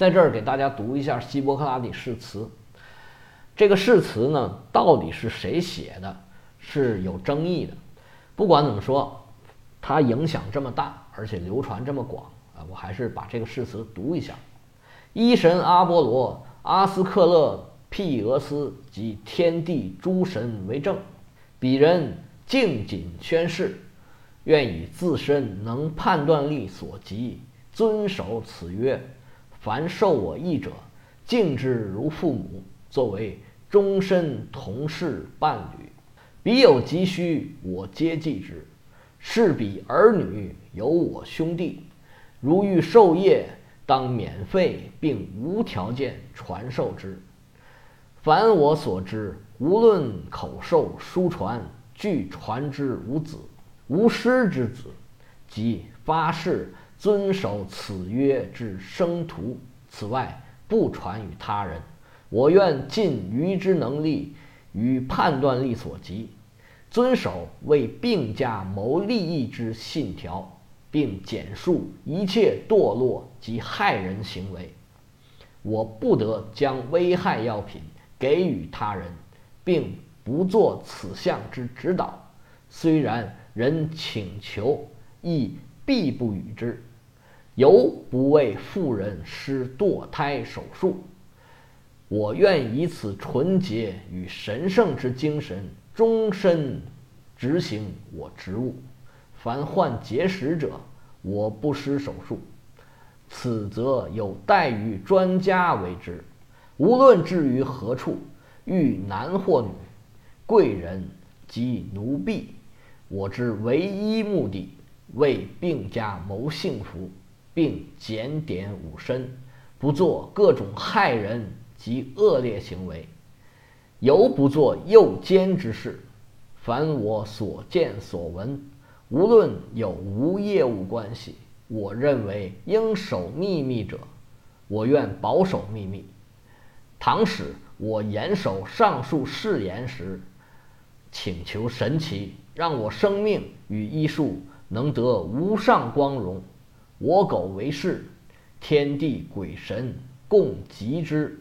在这儿给大家读一下希波克拉底誓词。这个誓词呢，到底是谁写的，是有争议的。不管怎么说，它影响这么大，而且流传这么广啊，我还是把这个誓词读一下：一神阿波罗、阿斯克勒庇俄斯及天地诸神为证，彼人敬谨宣誓，愿以自身能判断力所及，遵守此约。凡受我意者，敬之如父母，作为终身同事伴侣。彼有急需，我皆济之；是彼儿女有我兄弟，如欲授业，当免费并无条件传授之。凡我所知，无论口授、书传，俱传之无子，无师之子，即发誓。遵守此约之生徒，此外不传与他人。我愿尽余之能力与判断力所及，遵守为病家谋利益之信条，并简述一切堕落及害人行为。我不得将危害药品给予他人，并不做此项之指导。虽然人请求，亦必不与之。犹不为妇人施堕胎手术，我愿以此纯洁与神圣之精神，终身执行我职务。凡患结石者，我不施手术，此则有待于专家为之。无论置于何处，遇男或女、贵人及奴婢，我之唯一目的，为病家谋幸福。并检点吾身，不做各种害人及恶劣行为，犹不做诱奸之事。凡我所见所闻，无论有无业务关系，我认为应守秘密者，我愿保守秘密。倘使我严守上述誓言时，请求神奇，让我生命与医术能得无上光荣。我苟为是，天地鬼神共极之。